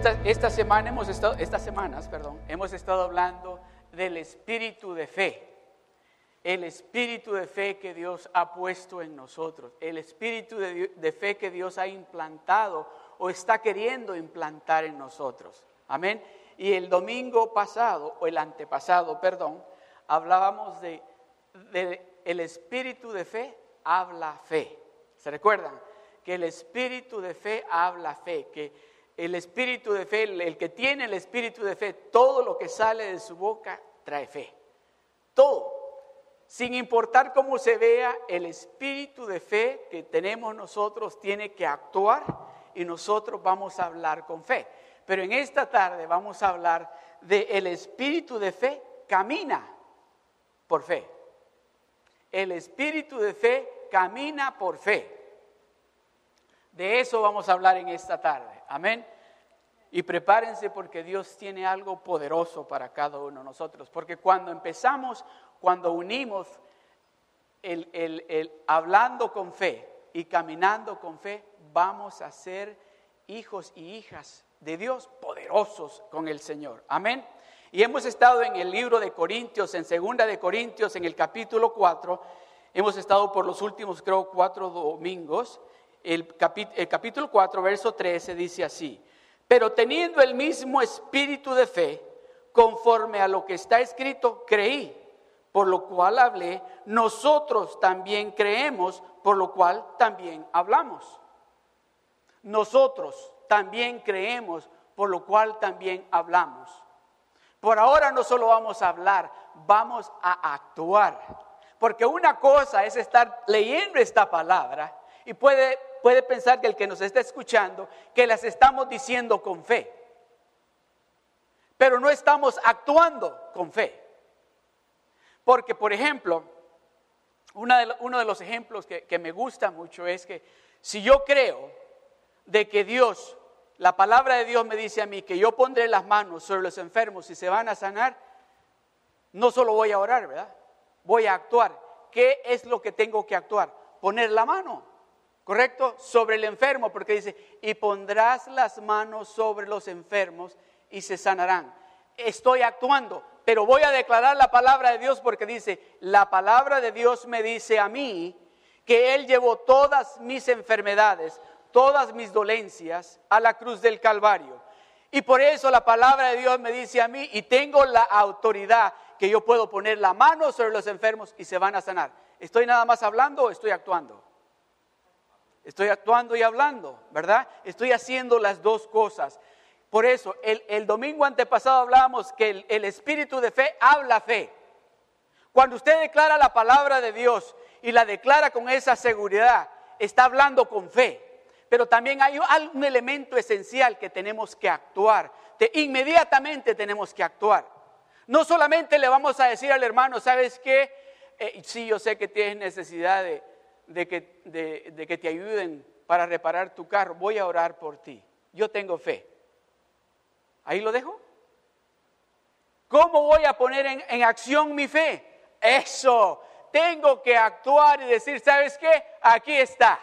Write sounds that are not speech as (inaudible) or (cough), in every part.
esta, esta semana hemos estado, estas semanas, perdón, hemos estado hablando del espíritu de fe. El espíritu de fe que Dios ha puesto en nosotros. El espíritu de, de fe que Dios ha implantado o está queriendo implantar en nosotros. Amén. Y el domingo pasado, o el antepasado, perdón, hablábamos de, de el espíritu de fe habla fe. ¿Se recuerdan? Que el espíritu de fe habla fe, que el espíritu de fe, el que tiene el espíritu de fe, todo lo que sale de su boca trae fe. Todo. Sin importar cómo se vea, el espíritu de fe que tenemos nosotros tiene que actuar y nosotros vamos a hablar con fe. Pero en esta tarde vamos a hablar de el espíritu de fe camina por fe. El espíritu de fe camina por fe. De eso vamos a hablar en esta tarde. Amén. Y prepárense porque Dios tiene algo poderoso para cada uno de nosotros. Porque cuando empezamos, cuando unimos el, hablando con fe y caminando con fe, vamos a ser hijos y hijas de Dios poderosos con el Señor. Amén. Y hemos estado en el libro de Corintios, en segunda de Corintios, en el capítulo 4. Hemos estado por los últimos, creo, cuatro domingos. El, capítulo 4, verso 13 dice así. Pero teniendo el mismo espíritu de fe, conforme a lo que está escrito, creí, por lo cual hablé. Nosotros también creemos, por lo cual también hablamos. Nosotros también creemos, por lo cual también hablamos. Por ahora no solo vamos a hablar, vamos a actuar. Porque una cosa es estar leyendo esta palabra y puede, puede pensar que el que nos está escuchando, que las estamos diciendo con fe. Pero no estamos actuando con fe. Porque, por ejemplo, uno de los ejemplos que, que me gusta mucho es que si yo creo de que Dios la palabra de Dios me dice a mí que yo pondré las manos sobre los enfermos y se van a sanar, no solo voy a orar, ¿verdad? Voy a actuar. ¿Qué es lo que tengo que actuar? Poner la mano, ¿correcto? Sobre el enfermo, porque dice, y pondrás las manos sobre los enfermos y se sanarán. Estoy actuando, pero voy a declarar la palabra de Dios porque dice, la palabra de Dios me dice a mí que Él llevó todas mis enfermedades, todas mis dolencias a la cruz del Calvario. Y por eso la palabra de Dios me dice a mí, y tengo la autoridad que yo puedo poner la mano sobre los enfermos y se van a sanar. ¿Estoy nada más hablando o estoy actuando? Estoy actuando y hablando, ¿verdad? Estoy haciendo las dos cosas. Por eso, el, domingo antepasado hablábamos que el, el espíritu de fe habla fe. Cuando usted declara la palabra de Dios y la declara con esa seguridad, está hablando con fe pero también hay un elemento esencial que tenemos que actuar. inmediatamente tenemos que actuar. No solamente le vamos a decir al hermano, ¿sabes qué? Eh, sí, yo sé que tienes necesidad de, que, de, que te ayuden para reparar tu carro. Voy a orar por ti. Yo tengo fe. Ahí lo dejo. ¿Cómo voy a poner en, en, acción mi fe? Eso, tengo que actuar y decir, ¿sabes qué? Aquí está.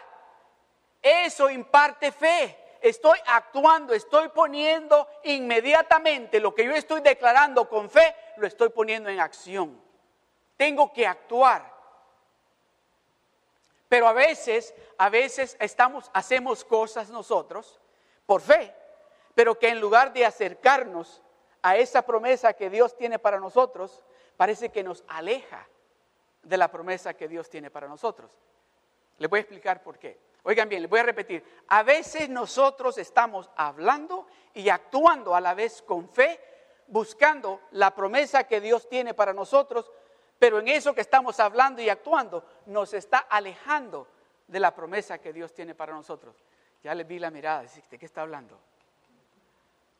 Eso imparte fe. Estoy actuando, estoy poniendo inmediatamente lo que yo estoy declarando con fe, lo estoy poniendo en acción. Tengo que actuar. Pero a veces, a veces estamos, hacemos cosas nosotros por fe, pero que en lugar de acercarnos a esa promesa que Dios tiene para nosotros, parece que nos aleja de la promesa que Dios tiene para nosotros. Le voy a explicar por qué. Oigan bien, les voy a repetir. A veces nosotros estamos hablando y actuando a la vez con fe, buscando la promesa que Dios tiene para nosotros, pero en eso que estamos hablando y actuando nos está alejando de la promesa que Dios tiene para nosotros. Ya les vi la mirada, ¿de qué está hablando?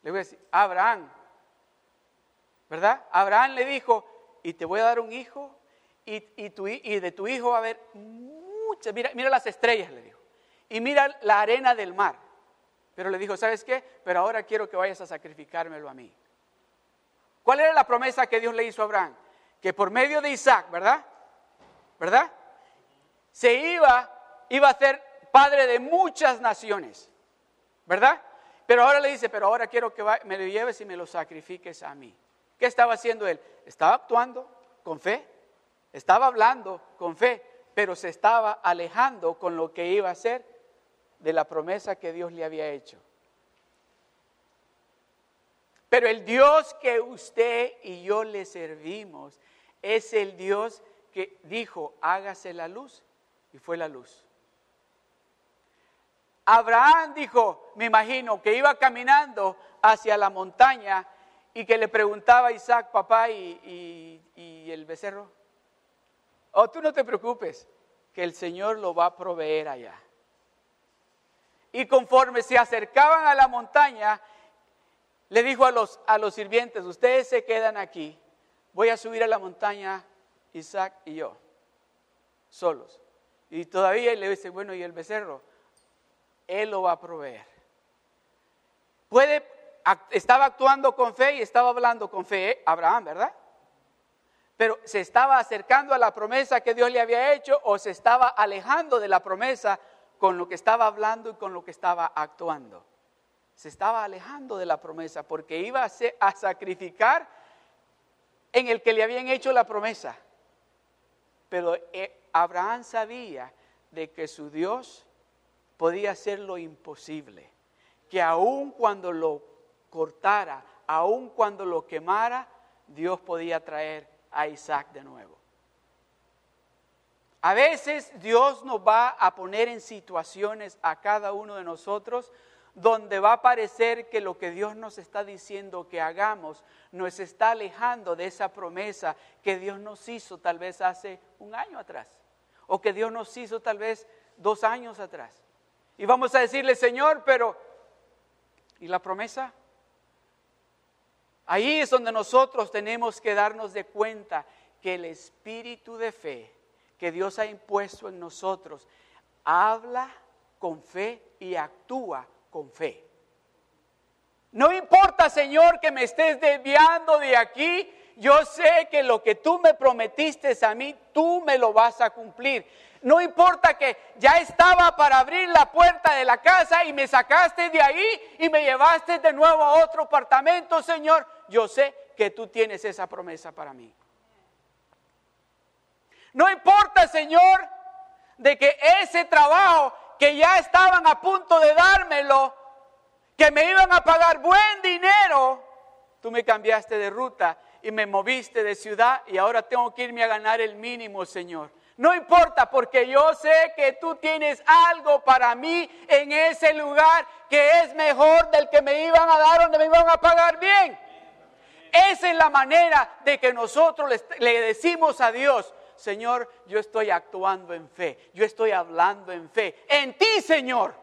Le voy a decir, Abraham, ¿verdad? Abraham le dijo, y te voy a dar un hijo, y, y de tu hijo va a haber muchas, mira las estrellas, le dijo y mira la arena del mar. Pero le dijo, ¿sabes qué? Pero ahora quiero que vayas a sacrificármelo a mí. ¿Cuál era la promesa que Dios le hizo a Abraham? Que por medio de Isaac, ¿verdad? ¿Verdad? Se iba, iba a ser padre de muchas naciones, ¿verdad? Pero ahora le dice, pero ahora quiero que me lo lleves y me lo sacrifiques a mí. ¿Qué estaba haciendo él? Estaba actuando con fe, estaba hablando con fe, pero se estaba alejando con lo que iba a hacer de la promesa que Dios le había hecho. Pero el Dios que usted y yo le servimos es el Dios que dijo, hágase la luz, y fue la luz. Abraham dijo, me imagino, que iba caminando hacia la montaña y que le preguntaba a Isaac, papá, y, el becerro. Oh, tú no te preocupes, que el Señor lo va a proveer allá. Y conforme se acercaban a la montaña, le dijo a los, a los sirvientes, ustedes se quedan aquí, voy a subir a la montaña, Isaac y yo, solos. Y todavía le dice, bueno, ¿y el becerro? Él lo va a proveer. Puede, estaba actuando con fe y estaba hablando con fe, ¿eh? Abraham, ¿verdad? Pero se estaba acercando a la promesa que Dios le había hecho o se estaba alejando de la promesa con lo que estaba hablando y con lo que estaba actuando se estaba alejando de la promesa porque iba a, sacrificar en el que le habían hecho la promesa. Pero eh, Abraham sabía de que su Dios podía hacer lo imposible, que aun cuando lo cortara, aun cuando lo quemara, Dios podía traer a Isaac de nuevo. A veces Dios nos va a poner en situaciones a cada uno de nosotros donde va a parecer que lo que Dios nos está diciendo que hagamos nos está alejando de esa promesa que Dios nos hizo tal vez hace un año atrás, o que Dios nos hizo tal vez dos años atrás. Y vamos a decirle, Señor, pero ¿y la promesa? Ahí es donde nosotros tenemos que darnos de cuenta que el espíritu de fe que Dios ha impuesto en nosotros habla con fe y actúa con fe. No importa, Señor, que me estés desviando de aquí. Yo sé que lo que tú me prometiste a mí, tú me lo vas a cumplir. No importa que ya estaba para abrir la puerta de la casa y me sacaste de ahí y me llevaste de nuevo a otro apartamento, Señor. Yo sé que tú tienes esa promesa para mí. No importa, Señor, de que ese trabajo que ya estaban a punto de dármelo, que me iban a pagar buen dinero, tú me cambiaste de ruta y me moviste de ciudad y ahora tengo que irme a ganar el mínimo, Señor. No importa porque yo sé que tú tienes algo para mí en ese lugar que es mejor del que me iban a dar donde me iban a pagar bien. Esa es la manera de que nosotros le, decimos a Dios, Señor, yo estoy actuando en fe, yo estoy hablando en fe, en ti, Señor,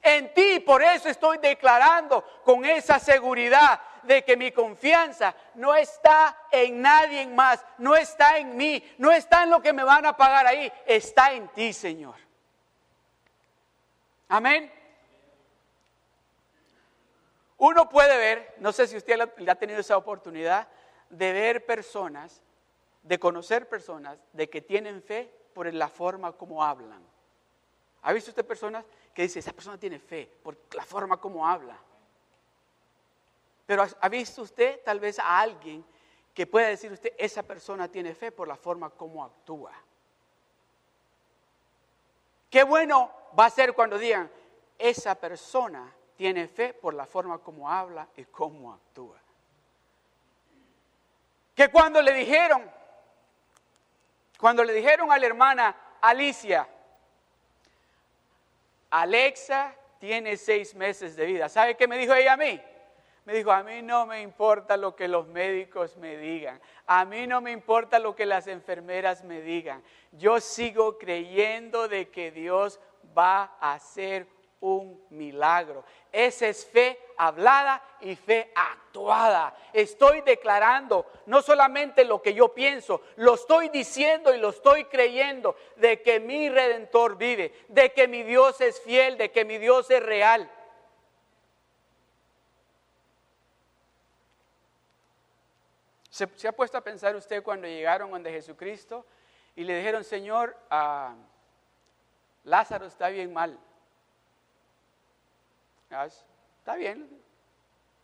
en ti. Por eso estoy declarando con esa seguridad de que mi confianza no está en nadie más, no está en mí, no está en lo que me van a pagar ahí, está en ti, Señor. Amén. Uno puede ver, no sé si usted ha tenido esa oportunidad, de ver personas de conocer personas de que tienen fe por la forma como hablan. ¿Ha visto usted personas que dice, esa persona tiene fe por la forma como habla? Pero ¿ha visto usted tal vez a alguien que pueda decir usted, esa persona tiene fe por la forma como actúa? Qué bueno va a ser cuando digan, esa persona tiene fe por la forma como habla y cómo actúa. Que cuando le dijeron, cuando le dijeron a la hermana Alicia, Alexa tiene seis meses de vida, ¿sabe qué me dijo ella a mí? Me dijo, a mí no me importa lo que los médicos me digan, a mí no me importa lo que las enfermeras me digan, yo sigo creyendo de que Dios va a hacer un milagro. Esa es fe hablada y fe actuada. Estoy declarando no solamente lo que yo pienso, lo estoy diciendo y lo estoy creyendo de que mi redentor vive, de que mi Dios es fiel, de que mi Dios es real. ¿Se, ha puesto a pensar usted cuando llegaron donde Jesucristo y le dijeron, Señor, ah, Lázaro está bien mal? Está bien,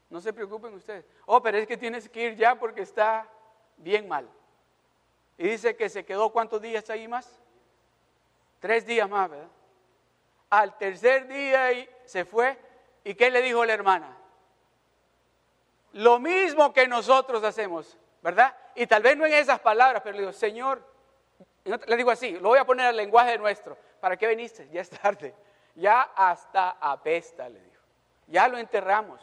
no se preocupen ustedes. Oh, pero es que tienes que ir ya porque está bien mal. Y dice que se quedó cuántos días ahí más? Tres días más, ¿verdad? Al tercer día se fue. ¿Y qué le dijo la hermana? Lo mismo que nosotros hacemos, ¿verdad? Y tal vez no en esas palabras, pero le digo, Señor, le digo así, lo voy a poner al lenguaje nuestro. ¿Para qué viniste? Ya es tarde. Ya hasta apesta, le dijo. Ya lo enterramos.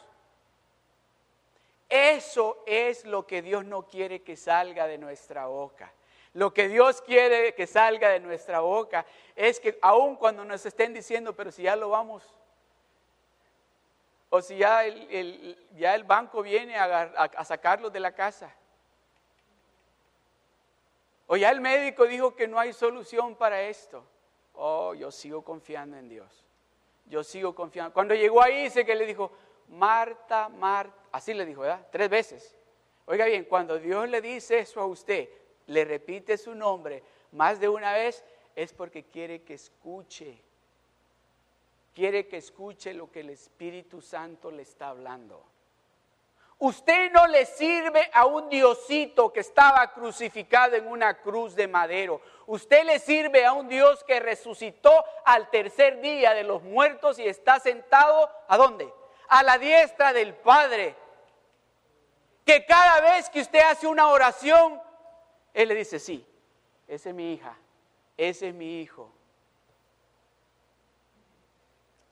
Eso es lo que Dios no quiere que salga de nuestra boca. Lo que Dios quiere que salga de nuestra boca es que aun cuando nos estén diciendo, pero si ya lo vamos, o si ya el, ya el banco viene a, a sacarlos de la casa, o ya el médico dijo que no hay solución para esto, oh, yo sigo confiando en Dios. Yo sigo confiando. Cuando llegó ahí, dice que le dijo, Marta, Marta, así le dijo, ¿verdad? Tres veces. Oiga bien, cuando Dios le dice eso a usted, le repite su nombre más de una vez, es porque quiere que escuche. Quiere que escuche lo que el Espíritu Santo le está hablando. Usted no le sirve a un diosito que estaba crucificado en una cruz de madero. Usted le sirve a un Dios que resucitó al tercer día de los muertos y está sentado, ¿a dónde? A la diestra del Padre. Que cada vez que usted hace una oración, él le dice, sí, esa es mi hija, ese es mi hijo.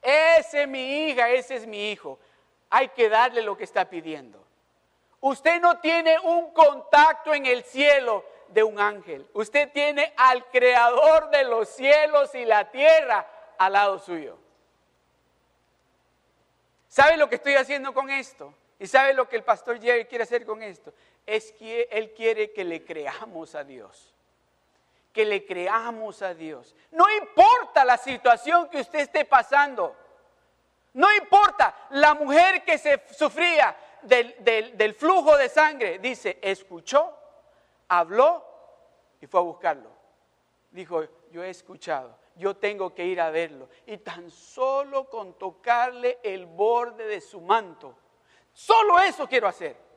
Ese es mi hija, ese es mi hijo. Hay que darle lo que está pidiendo. Usted no tiene un contacto en el cielo de un ángel. Usted tiene al creador de los cielos y la tierra al lado suyo. ¿Sabe lo que estoy haciendo con esto? ¿Y sabe lo que el pastor Jerry quiere hacer con esto? es que Él quiere que le creamos a Dios. Que le creamos a Dios. No importa la situación que usted esté pasando. No importa la mujer que se sufría del, del flujo de sangre. Dice, escuchó, habló y fue a buscarlo. Dijo, yo he escuchado, yo tengo que ir a verlo. Y tan solo con tocarle el borde de su manto, solo eso quiero hacer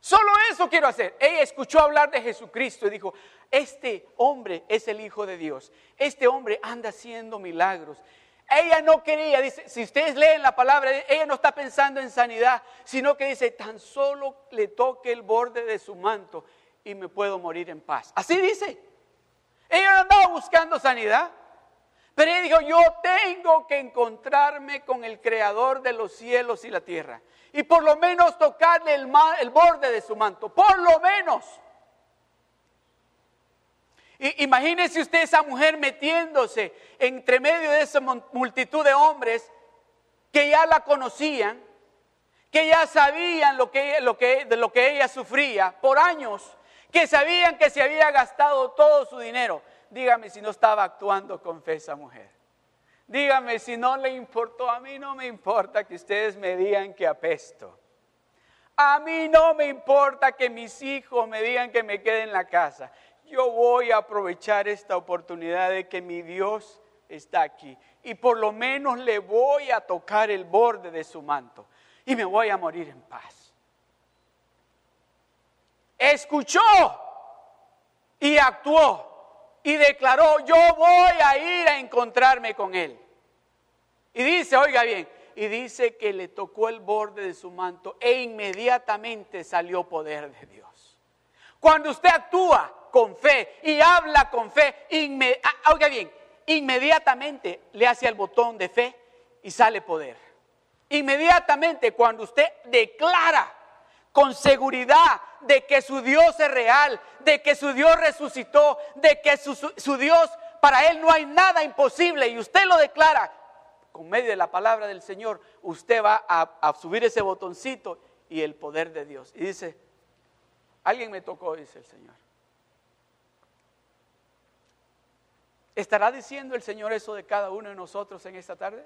Solo eso quiero hacer. Ella escuchó hablar de Jesucristo y dijo, este hombre es el Hijo de Dios. Este hombre anda haciendo milagros. Ella no quería, dice, si ustedes leen la palabra, ella no está pensando en sanidad, sino que dice, tan solo le toque el borde de su manto y me puedo morir en paz. Así dice. Ella no andaba buscando sanidad. Pero ella dijo, yo tengo que encontrarme con el creador de los cielos y la tierra. Y por lo menos tocarle el, el borde de su manto. Por lo menos. Imagínese usted esa mujer metiéndose entre medio de esa multitud de hombres que ya la conocían, que ya sabían lo que, lo que, de lo que ella sufría por años, que sabían que se había gastado todo su dinero dígame si no estaba actuando con fe esa mujer. Dígame si no le importó, a mí no me importa que ustedes me digan que apesto. A mí no me importa que mis hijos me digan que me quede en la casa. Yo voy a aprovechar esta oportunidad de que mi Dios está aquí. Y por lo menos le voy a tocar el borde de su manto. Y me voy a morir en paz. Escuchó y actuó y declaró, yo voy a ir a encontrarme con él. Y dice, oiga bien, y dice que le tocó el borde de su manto e inmediatamente salió poder de Dios. Cuando usted actúa con fe y habla con fe, ah, oiga bien, inmediatamente le hace el botón de fe y sale poder. Inmediatamente cuando usted declara con seguridad de que su Dios es real, de que su Dios resucitó, de que su, Dios, para Él no hay nada imposible y usted lo declara con medio de la palabra del Señor, usted va a, a subir ese botoncito y el poder de Dios. Y dice, alguien me tocó, dice el Señor. ¿Estará diciendo el Señor eso de cada uno de nosotros en esta tarde?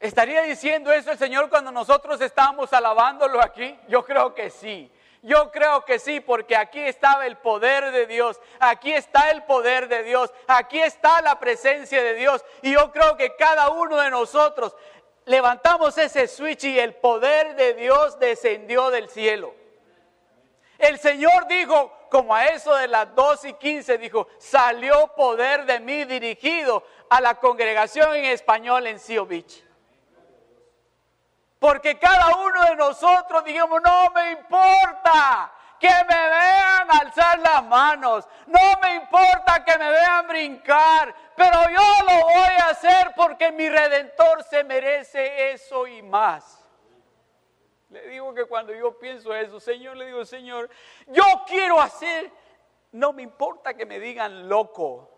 ¿Estaría diciendo eso el Señor cuando nosotros estábamos alabándolo aquí? Yo creo que sí. Yo creo que sí, porque aquí estaba el poder de Dios, aquí está el poder de Dios, aquí está la presencia de Dios. Y yo creo que cada uno de nosotros levantamos ese switch y el poder de Dios descendió del cielo. El Señor dijo, como a eso de las 2 y 15, dijo, salió poder de mí dirigido a la congregación en español en Seal Beach. Porque cada uno de nosotros digamos, no me importa que me vean alzar las manos, no me importa que me vean brincar, pero yo lo voy a hacer porque mi redentor se merece eso y más. Le digo que cuando yo pienso eso, Señor, le digo, Señor, yo quiero hacer, no me importa que me digan loco,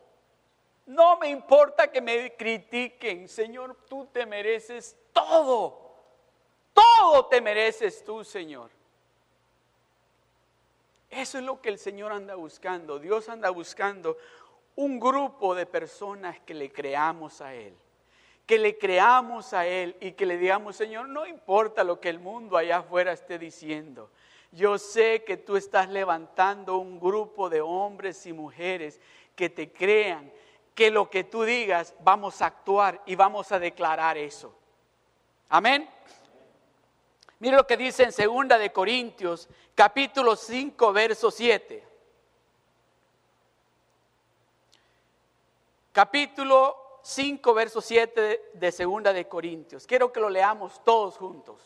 no me importa que me critiquen, Señor, tú te mereces todo. Todo te mereces tú, Señor. Eso es lo que el Señor anda buscando. Dios anda buscando un grupo de personas que le creamos a Él. Que le creamos a Él y que le digamos, Señor, no importa lo que el mundo allá afuera esté diciendo. Yo sé que tú estás levantando un grupo de hombres y mujeres que te crean, que lo que tú digas vamos a actuar y vamos a declarar eso. Amén. Mire lo que dice en segunda de Corintios, capítulo 5, verso 7. Capítulo 5, verso 7 de segunda de Corintios. Quiero que lo leamos todos juntos.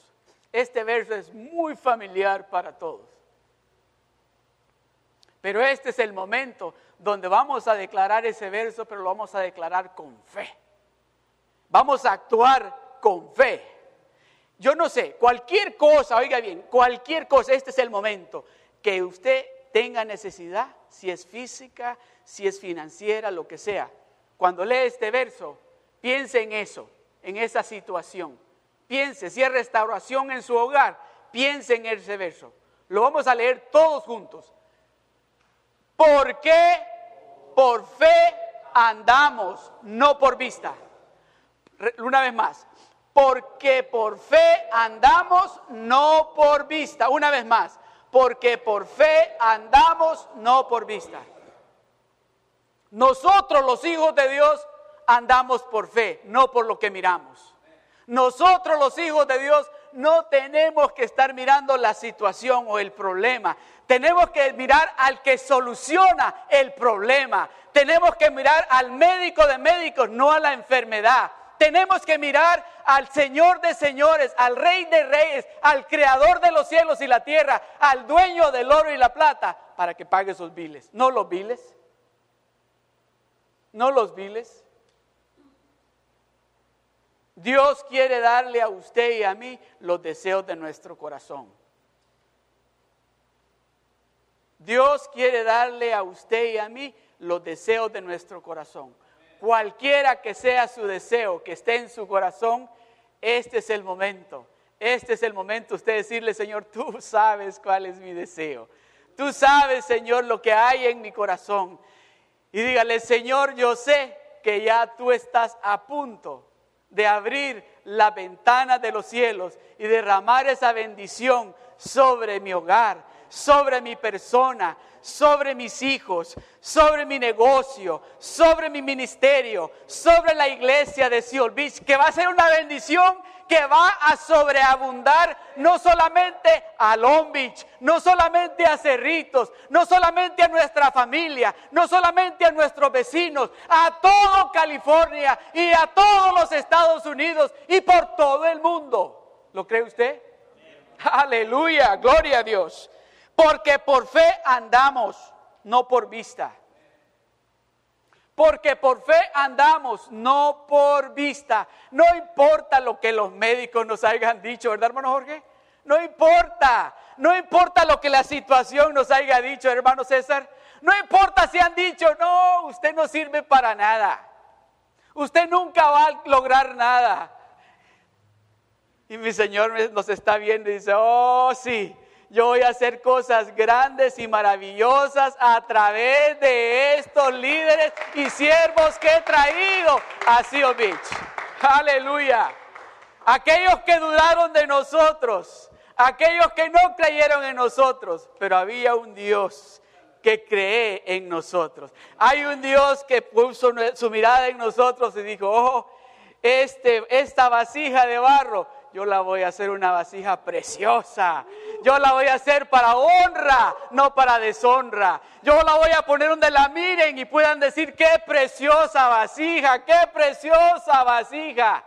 Este verso es muy familiar para todos. Pero este es el momento donde vamos a declarar ese verso, pero lo vamos a declarar con fe. Vamos a actuar con fe yo no sé, cualquier cosa, oiga bien, cualquier cosa, este es el momento que usted tenga necesidad, si es física, si es financiera, lo que sea. Cuando lee este verso, piense en eso, en esa situación. Piense, si es restauración en su hogar, piense en ese verso. Lo vamos a leer todos juntos. ¿Por qué por fe andamos, no por vista? Una vez más, porque por fe andamos, no por vista. Una vez más, porque por fe andamos, no por vista. Nosotros los hijos de Dios andamos por fe, no por lo que miramos. Nosotros los hijos de Dios no tenemos que estar mirando la situación o el problema. Tenemos que mirar al que soluciona el problema. Tenemos que mirar al médico de médicos, no a la enfermedad. Tenemos que mirar al Señor de señores, al Rey de reyes, al Creador de los cielos y la tierra, al dueño del oro y la plata, para que pague sus biles. No los biles. No los biles. Dios quiere darle a usted y a mí los deseos de nuestro corazón. Dios quiere darle a usted y a mí los deseos de nuestro corazón cualquiera que sea su deseo, que esté en su corazón, este es el momento. Este es el momento usted decirle, Señor, tú sabes cuál es mi deseo. Tú sabes, Señor, lo que hay en mi corazón. Y dígale, Señor, yo sé que ya tú estás a punto de abrir la ventana de los cielos y derramar esa bendición sobre mi hogar, sobre mi persona, sobre mis hijos, sobre mi negocio, sobre mi ministerio, sobre la iglesia de Seal Beach, que va a ser una bendición que va a sobreabundar no solamente a Long Beach, no solamente a Cerritos, no solamente a nuestra familia, no solamente a nuestros vecinos, a todo California y a todos los Estados Unidos y por todo el mundo. ¿Lo cree usted? Aleluya, gloria a Dios. Porque por fe andamos, no por vista. Porque por fe andamos, no por vista. No importa lo que los médicos nos hayan dicho, ¿verdad, hermano Jorge? No importa. No importa lo que la situación nos haya dicho, hermano César. No importa si han dicho, no, usted no sirve para nada. Usted nunca va a lograr nada. Y mi Señor nos está viendo y dice, oh sí, yo voy a hacer cosas grandes y maravillosas a través de estos líderes y siervos que he traído a Seal Beach. Aleluya. Aquellos que dudaron de nosotros, aquellos que no creyeron en nosotros, pero había un Dios que cree en nosotros. Hay un Dios que puso su mirada en nosotros y dijo, oh, este, esta vasija de barro, yo la voy a hacer una vasija preciosa. Yo la voy a hacer para honra, no para deshonra. Yo la voy a poner donde la miren y puedan decir, qué preciosa vasija, qué preciosa vasija.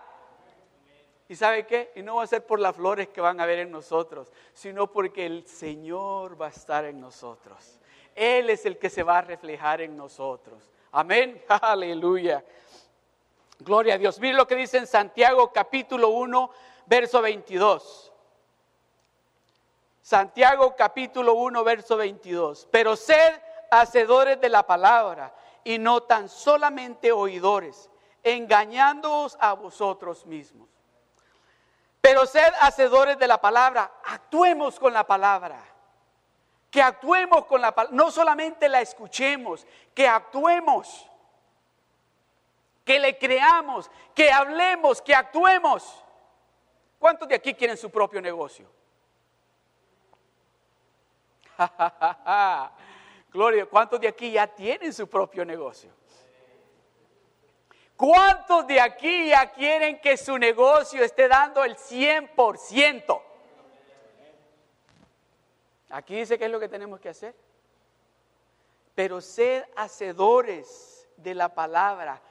¿Y sabe qué? Y no va a ser por las flores que van a ver en nosotros, sino porque el Señor va a estar en nosotros. Él es el que se va a reflejar en nosotros. Amén. (laughs) Aleluya. Gloria a Dios. Mire lo que dice en Santiago capítulo 1, verso 22. Santiago capítulo 1, verso 22. Pero sed hacedores de la palabra y no tan solamente oidores, engañándoos a vosotros mismos. Pero sed hacedores de la palabra, actuemos con la palabra. Que actuemos con la palabra, no solamente la escuchemos, que actuemos, que le creamos, que hablemos, que actuemos. ¿Cuántos de aquí quieren su propio negocio? (laughs) Gloria, ¿cuántos de aquí ya tienen su propio negocio? ¿Cuántos de aquí ya quieren que su negocio esté dando el 100%? Aquí dice qué es lo que tenemos que hacer. Pero sed hacedores de la palabra,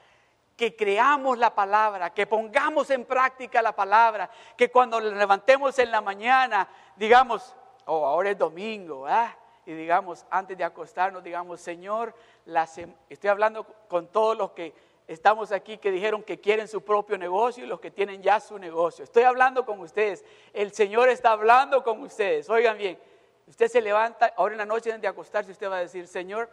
que creamos la palabra, que pongamos en práctica la palabra, que cuando levantemos en la mañana digamos, oh, ahora es domingo, y digamos, antes de acostarnos, digamos, Señor, estoy hablando con todos los que estamos aquí que dijeron que quieren su propio negocio y los que tienen ya su negocio. Estoy hablando con ustedes. El Señor está hablando con ustedes. Oigan bien, usted se levanta ahora en la noche antes de acostarse, usted va a decir, Señor,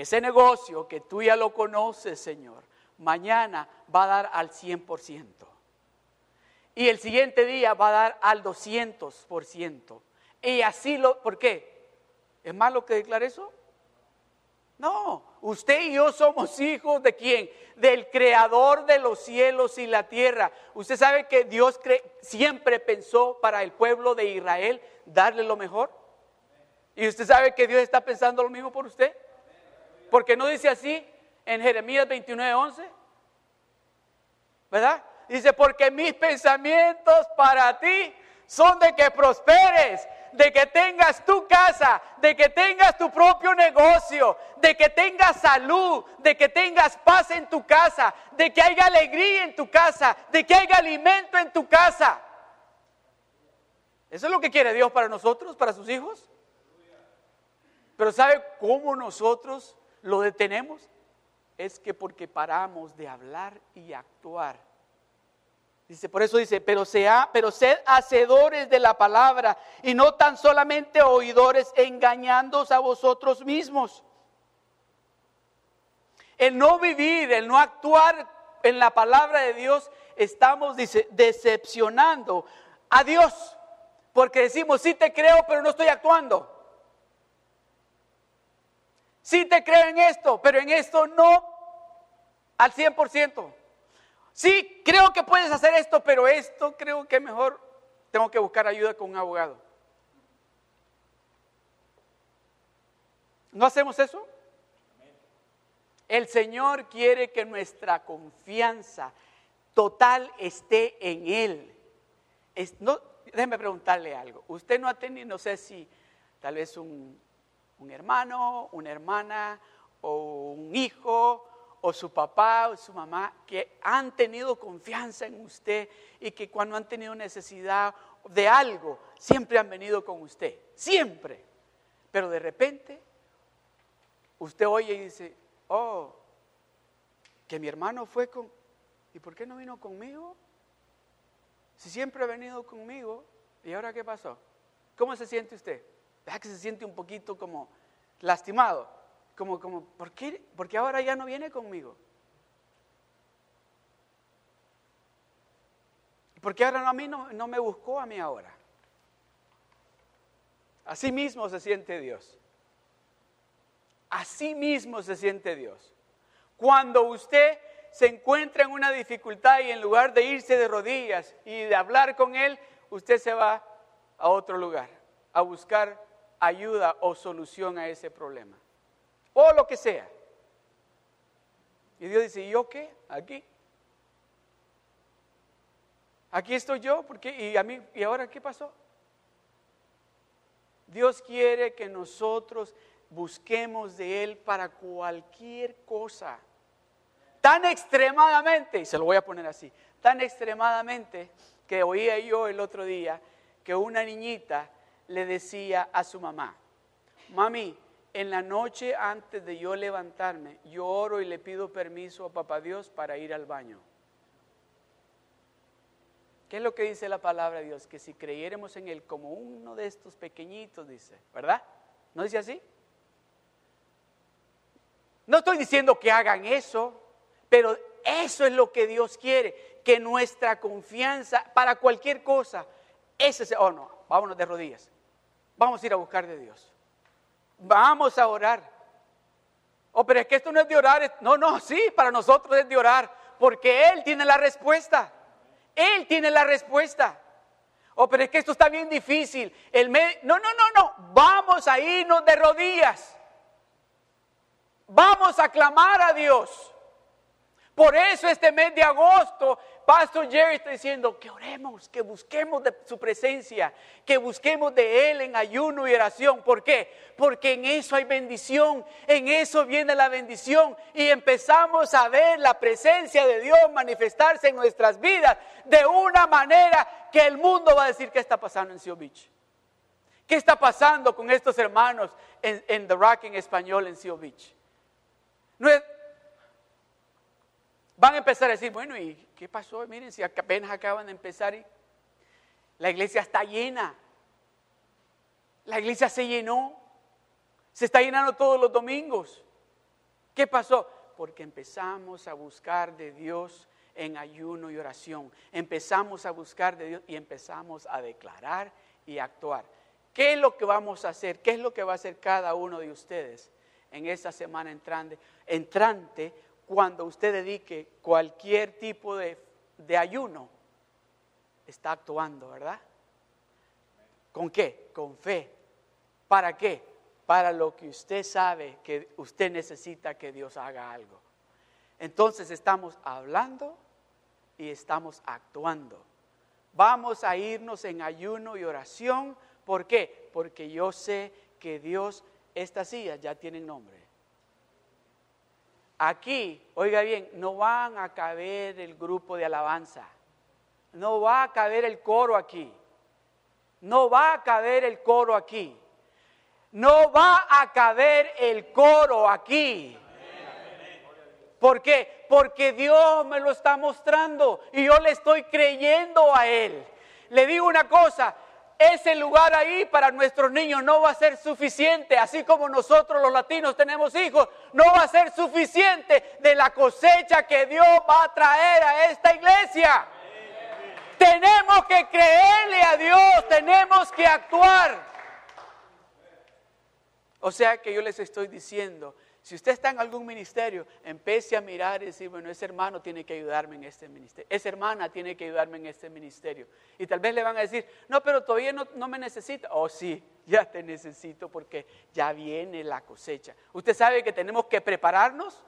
ese negocio que tú ya lo conoces, Señor, mañana va a dar al 100%. Y el siguiente día va a dar al 200%. Y así lo, ¿por qué? ¿Es malo que declare eso? No, usted y yo somos hijos de quién? Del creador de los cielos y la tierra. Usted sabe que Dios siempre pensó para el pueblo de Israel darle lo mejor. Y usted sabe que Dios está pensando lo mismo por usted. Porque no dice así en Jeremías 29, 11. ¿Verdad? Dice, porque mis pensamientos para ti son de que prosperes de que tengas tu casa, de que tengas tu propio negocio, de que tengas salud, de que tengas paz en tu casa, de que haya alegría en tu casa, de que haya alimento en tu casa. Eso es lo que quiere Dios para nosotros, para sus hijos. Pero ¿sabe cómo nosotros lo detenemos? Es que porque paramos de hablar y actuar Dice, por eso dice, pero sea, pero sed hacedores de la palabra y no tan solamente oidores engañándoos a vosotros mismos. El no vivir, el no actuar en la palabra de Dios, estamos dice, decepcionando a Dios. Porque decimos, sí te creo, pero no estoy actuando. Sí te creo en esto, pero en esto no al 100%. Sí, creo que puedes hacer esto, pero esto creo que mejor tengo que buscar ayuda con un abogado. ¿No hacemos eso? El Señor quiere que nuestra confianza total esté en Él. no, déjeme preguntarle algo. Usted no ha tenido, no sé si tal vez un, un hermano, una hermana o un hijo o su papá o su mamá que han tenido confianza en usted y que cuando han tenido necesidad de algo, siempre han venido con usted, siempre. Pero de repente, usted oye y dice, oh, que mi hermano fue con... ¿Y por qué no vino conmigo? Si siempre ha venido conmigo, ¿y ahora qué pasó? ¿Cómo se siente usted? ¿Verdad que se siente un poquito como lastimado? como, como, ¿por qué? Ahora ya no viene conmigo. Porque ahora a mí no, no me buscó a mí ahora. Así mismo se siente Dios. Así mismo se siente Dios. Cuando usted se encuentra en una dificultad y en lugar de irse de rodillas y de hablar con Él, usted se va a otro lugar a buscar ayuda o solución a ese problema. O lo que sea. Y Dios dice, ¿y yo qué? Aquí. Aquí estoy yo, porque y a mí y ahora qué pasó? Dios quiere que nosotros busquemos de él para cualquier cosa. Tan extremadamente, y se lo voy a poner así, tan extremadamente que oía yo el otro día que una niñita le decía a su mamá, mami, en la noche antes de yo levantarme, yo oro y le pido permiso a papá Dios para ir al baño. ¿Qué es lo que dice la palabra de Dios? Que si creyéramos en Él como uno de estos pequeñitos, dice, ¿verdad? ¿No dice así? No estoy diciendo que hagan eso, pero eso es lo que Dios quiere, que nuestra confianza para cualquier cosa, ese oh no, vámonos de rodillas, vamos a ir a buscar de Dios, vamos a orar. Oh, pero es que esto no es de orar, no, no, sí, para nosotros es de orar, porque Él tiene la respuesta, Él tiene la respuesta. Oh, pero es que esto está bien difícil. El no, no, no, no, vamos a irnos de rodillas. Vamos a clamar a Dios. Por eso este mes de agosto, Pastor Jerry está diciendo que oremos, que busquemos de su presencia, que busquemos de Él en ayuno y oración. ¿Por qué? Porque en eso hay bendición, en eso viene la bendición y empezamos a ver la presencia de Dios manifestarse en nuestras vidas de una manera que el mundo va a decir qué está pasando en Seal Beach. ¿Qué está pasando con estos hermanos en, The Rock en español en Seal Beach? Van a empezar a decir, bueno, ¿y qué pasó? Miren, si apenas acaban de empezar y la iglesia está llena. La iglesia se llenó. Se está llenando todos los domingos. ¿Qué pasó? Porque empezamos a buscar de Dios en ayuno y oración. Empezamos a buscar de Dios y empezamos a declarar y actuar. ¿Qué es lo que vamos a hacer? ¿Qué es lo que va a hacer cada uno de ustedes en esta semana entrante, entrante cuando usted dedique cualquier tipo de, ayuno, está actuando, ¿verdad? ¿Con qué? Con fe. ¿Para qué? Para lo que usted sabe que usted necesita que Dios haga algo. Entonces estamos hablando y estamos actuando. Vamos a irnos en ayuno y oración. ¿Por qué? Porque yo sé que Dios, estas sillas ya tienen nombre. Aquí, oiga bien, no van a caber el grupo de alabanza. No va a caber el coro aquí. No va a caber el coro aquí. No va a caber el coro aquí. ¿Por qué? Porque Dios me lo está mostrando y yo le estoy creyendo a Él. Le digo una cosa, ese lugar ahí para nuestros niños no va a ser suficiente, así como nosotros los latinos tenemos hijos, no va a ser suficiente de la cosecha que Dios va a traer a esta iglesia. Tenemos que creerle a Dios, tenemos que actuar. O sea que yo les estoy diciendo, si usted está en algún ministerio, empiece a mirar y decir, bueno, ese hermano tiene que ayudarme en este ministerio, esa hermana tiene que ayudarme en este ministerio. Y tal vez le van a decir, no, pero todavía no, me necesita. Oh, sí, ya te necesito porque ya viene la cosecha. ¿Usted sabe que tenemos que prepararnos?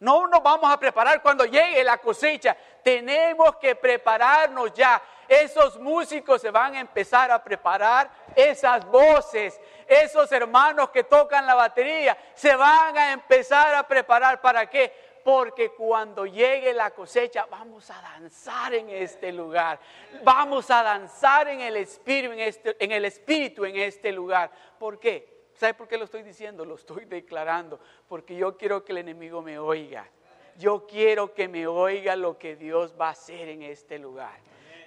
No nos vamos a preparar cuando llegue la cosecha. Tenemos que prepararnos ya. Esos músicos se van a empezar a preparar, esas voces, esos hermanos que tocan la batería, se van a empezar a preparar. ¿Para qué? Porque cuando llegue la cosecha vamos a danzar en este lugar. Vamos a danzar en el espíritu en este, en el espíritu en este lugar. ¿Por qué? ¿Sabe por qué lo estoy diciendo? Lo estoy declarando. Porque yo quiero que el enemigo me oiga. Yo quiero que me oiga lo que Dios va a hacer en este lugar.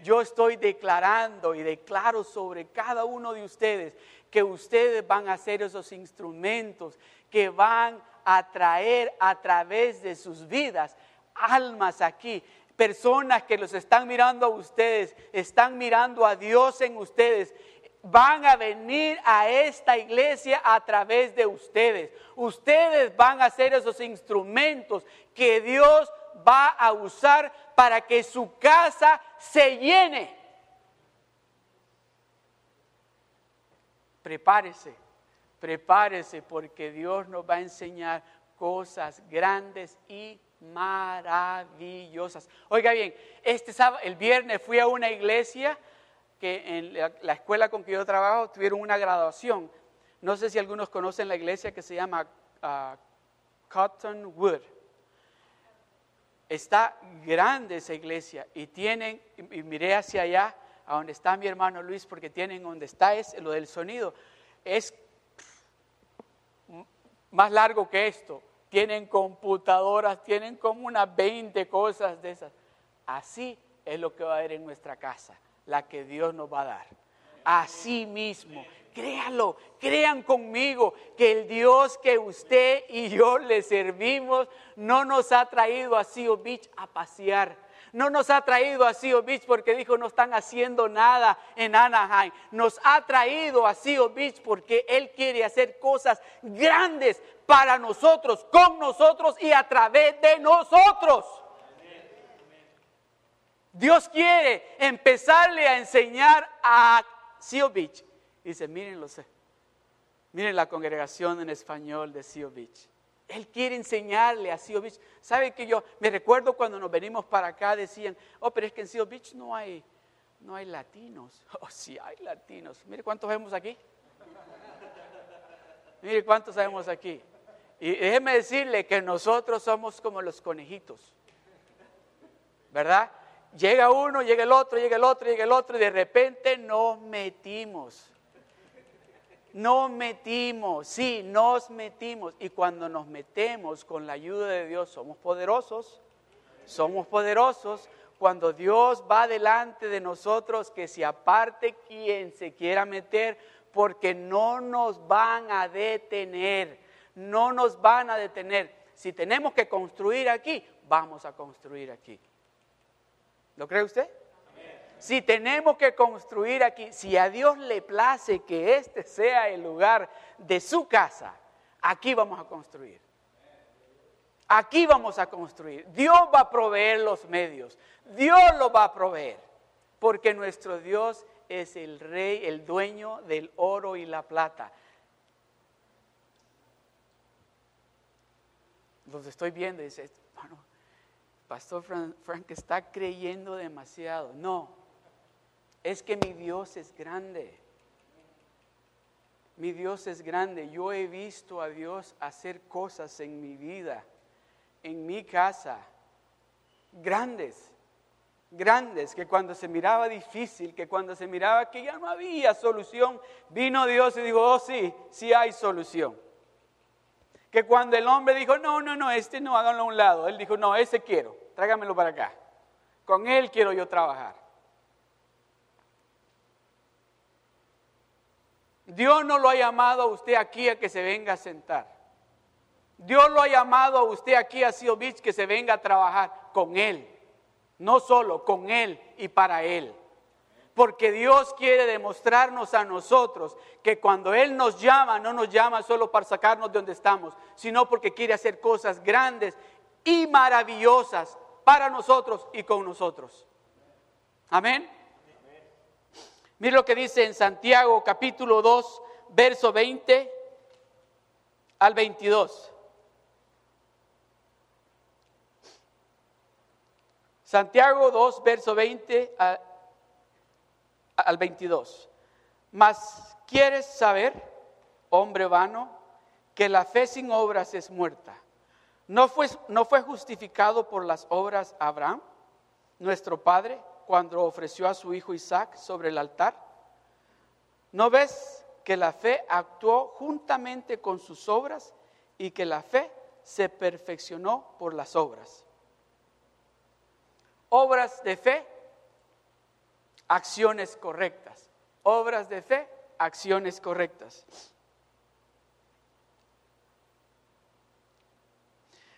Yo estoy declarando y declaro sobre cada uno de ustedes que ustedes van a ser esos instrumentos que van a traer a través de sus vidas almas aquí. Personas que los están mirando a ustedes, están mirando a Dios en ustedes van a venir a esta iglesia a través de ustedes. Ustedes van a ser esos instrumentos que Dios va a usar para que su casa se llene. Prepárese, prepárese porque Dios nos va a enseñar cosas grandes y maravillosas. Oiga bien, este sábado, el viernes fui a una iglesia que en la, escuela con que yo trabajo tuvieron una graduación. No sé si algunos conocen la iglesia que se llama uh, Cottonwood. Está grande esa iglesia y tienen, y miré hacia allá, a donde está mi hermano Luis, porque tienen donde está es lo del sonido. Es más largo que esto. Tienen computadoras, tienen como unas 20 cosas de esas. Así es lo que va a haber en nuestra casa, la que Dios nos va a dar. Así mismo. Créalo, crean conmigo que el Dios que usted y yo le servimos no nos ha traído a Beach a pasear no nos ha traído a Seal Beach porque dijo no están haciendo nada en Anaheim. Nos ha traído a Seal Beach porque Él quiere hacer cosas grandes para nosotros, con nosotros y a través de nosotros. Dios quiere empezarle a enseñar a Seal Beach. Dice, mírenlo, miren la congregación en español de Seal Beach. Él quiere enseñarle a Seal Beach. ¿Sabe que yo me recuerdo cuando nos venimos para acá decían, oh, pero es que en Seal Beach no hay, no hay latinos. (laughs) Oh, sí hay latinos. Mire cuántos vemos aquí. Mire cuántos sabemos aquí. Y déjeme decirle que nosotros somos como los conejitos. ¿Verdad? Llega uno, llega el otro, llega el otro, llega el otro y de repente nos metimos. Nos metimos, sí, nos metimos. Y cuando nos metemos con la ayuda de Dios, somos poderosos. Somos poderosos. Cuando Dios va delante de nosotros, que se aparte quien se quiera meter, porque no nos van a detener. No nos van a detener. Si tenemos que construir aquí, vamos a construir aquí. ¿Lo cree usted? Si tenemos que construir aquí, si a Dios le place que este sea el lugar de su casa, aquí vamos a construir. Aquí vamos a construir. Dios va a proveer los medios. Dios lo va a proveer. Porque nuestro Dios es el rey, el dueño del oro y la plata. Los estoy viendo y dice, Pastor Frank está creyendo demasiado. No, es que mi Dios es grande. Mi Dios es grande. Yo he visto a Dios hacer cosas en mi vida, en mi casa, grandes, grandes, que cuando se miraba difícil, que cuando se miraba que ya no había solución, vino Dios y dijo, oh sí, sí hay solución. Que cuando el hombre dijo, no, no, no, este no, háganlo a un lado, él dijo, no, ese quiero, tráigamelo para acá. Con él quiero yo trabajar. Dios no lo ha llamado a usted aquí a que se venga a sentar. Dios lo ha llamado a usted aquí a Seal que se venga a trabajar con Él. No solo, con Él y para Él. Porque Dios quiere demostrarnos a nosotros que cuando Él nos llama, no nos llama solo para sacarnos de donde estamos, sino porque quiere hacer cosas grandes y maravillosas para nosotros y con nosotros. Amén. Mire lo que dice en Santiago capítulo 2, verso 20 al 22. Santiago 2, verso 20 al 22. Mas quieres saber, hombre vano, que la fe sin obras es muerta. ¿No fue, ¿No fue justificado por las obras Abraham, nuestro padre? Cuando ofreció a su hijo Isaac sobre el altar? ¿No ves que la fe actuó juntamente con sus obras y que la fe se perfeccionó por las obras? Obras de fe, acciones correctas. Obras de fe, acciones correctas.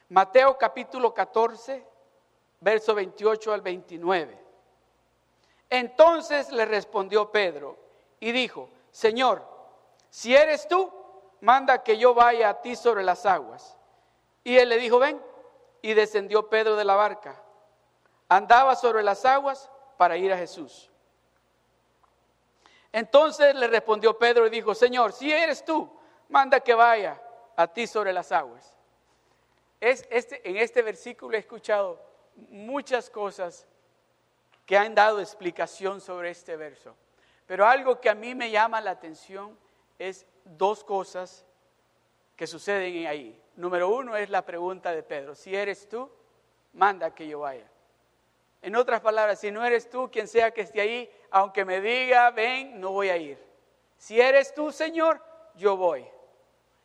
Mateo capítulo 14, verso 28 al 29. Entonces le respondió Pedro y dijo, Señor, si eres tú, manda que yo vaya a ti sobre las aguas. Y él le dijo, ven. Y descendió Pedro de la barca. Andaba sobre las aguas para ir a Jesús. Entonces le respondió Pedro y dijo, Señor, si eres tú, manda que vaya a ti sobre las aguas. Es, este, en este versículo he escuchado muchas cosas que han dado explicación sobre este verso. Pero algo que a mí me llama la atención es dos cosas que suceden ahí. Número uno es la pregunta de Pedro, si eres tú, manda que yo vaya. En otras palabras, si no eres tú, quien sea que esté ahí, aunque me diga, ven, no voy a ir. Si eres tú, Señor, yo voy.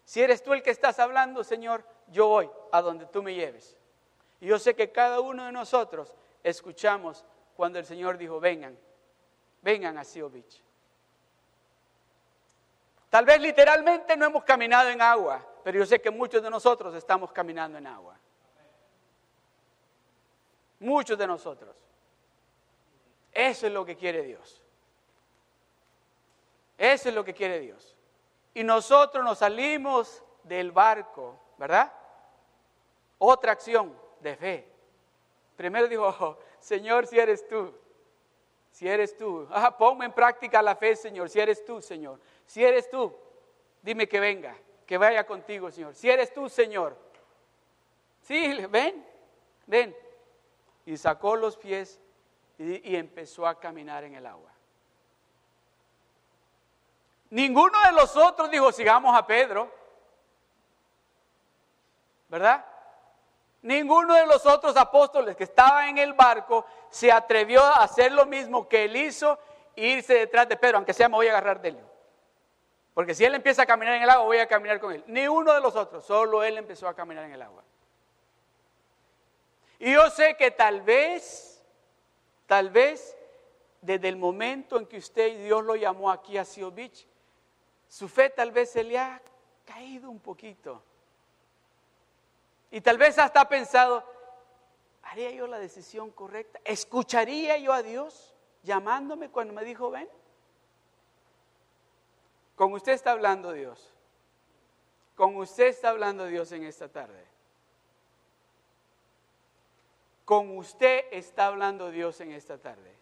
Si eres tú el que estás hablando, Señor, yo voy a donde tú me lleves. Y yo sé que cada uno de nosotros escuchamos cuando el Señor dijo, vengan, vengan a Seal Beach. Tal vez literalmente no hemos caminado en agua, pero yo sé que muchos de nosotros estamos caminando en agua. Muchos de nosotros. Eso es lo que quiere Dios. Eso es lo que quiere Dios. Y nosotros nos salimos del barco, ¿verdad? Otra acción de fe. Primero dijo, oh, Señor, si eres tú, si eres tú, ah, ponme en práctica la fe, Señor, si eres tú, Señor. Si eres tú, dime que venga, que vaya contigo, Señor. Si eres tú, Señor. Sí, ven, ven y sacó los pies y, empezó a caminar en el agua. Ninguno de los otros dijo, sigamos a Pedro. ¿Verdad? Ninguno de los otros apóstoles que estaban en el barco se atrevió a hacer lo mismo que él hizo irse detrás de Pedro, aunque sea me voy a agarrar de él. Porque si él empieza a caminar en el agua, voy a caminar con él. Ni uno de los otros, solo él empezó a caminar en el agua. Y yo sé que tal vez, tal vez, desde el momento en que usted y Dios lo llamó aquí a Seal Beach, su fe tal vez se le ha caído un poquito. Y tal vez hasta ha pensado, ¿haría yo la decisión correcta? ¿Escucharía yo a Dios llamándome cuando me dijo ven? Con usted está hablando Dios. Con usted está hablando Dios en esta tarde. Con usted está hablando Dios en esta tarde.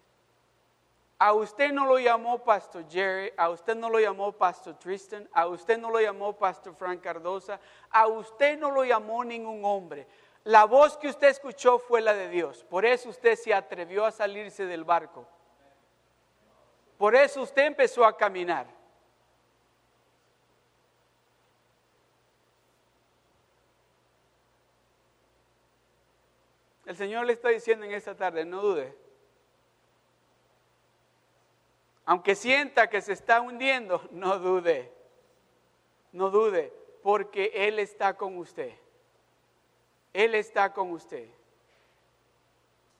A usted no lo llamó Pastor Jerry, a usted no lo llamó Pastor Tristan, a usted no lo llamó Pastor Frank Cardosa, a usted no lo llamó ningún hombre. La voz que usted escuchó fue la de Dios. Por eso usted se atrevió a salirse del barco. Por eso usted empezó a caminar. El Señor le está diciendo en esta tarde, no dude. Aunque sienta que se está hundiendo, (laughs) no dude. No dude, porque Él está con usted. Él está con usted.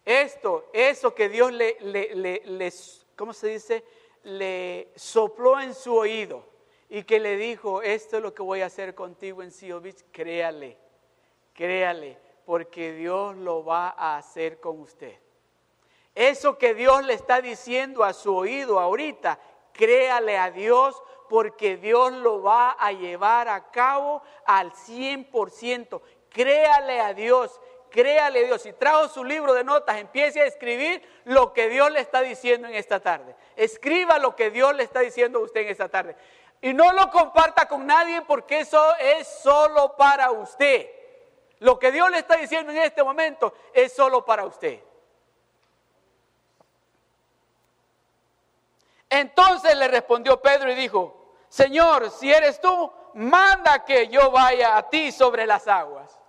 Esto, eso que Dios le, le, ¿cómo se dice? Le sopló en su oído y que le dijo, esto es lo que voy a hacer contigo en Beach, créale, créale porque Dios lo va a hacer con usted. Eso que Dios le está diciendo a su oído ahorita, créale a Dios porque Dios lo va a llevar a cabo al 100%. Créale a Dios, créale a Dios. Si trajo su libro de notas, empiece a escribir lo que Dios le está diciendo en esta tarde. Escriba lo que Dios le está diciendo a usted en esta tarde. Y no lo comparta con nadie porque eso es solo para usted. Lo que Dios le está diciendo en este momento es solo para usted. Entonces le respondió Pedro y dijo, Señor, si eres tú, manda que yo vaya a ti sobre las aguas.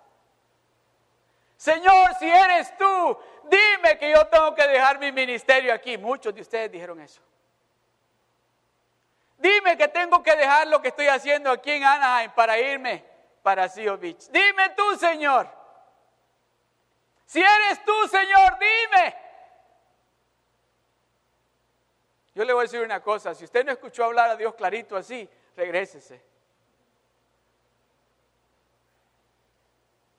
Señor, si eres tú, dime que yo tengo que dejar mi ministerio aquí. Muchos de ustedes dijeron eso. Dime que tengo que dejar lo que estoy haciendo aquí en Anaheim para irme para Seal Beach. Dime tú, Señor. Si eres tú, Señor, dime. Yo le voy a decir una cosa, si usted no escuchó hablar a Dios clarito así, regrésese.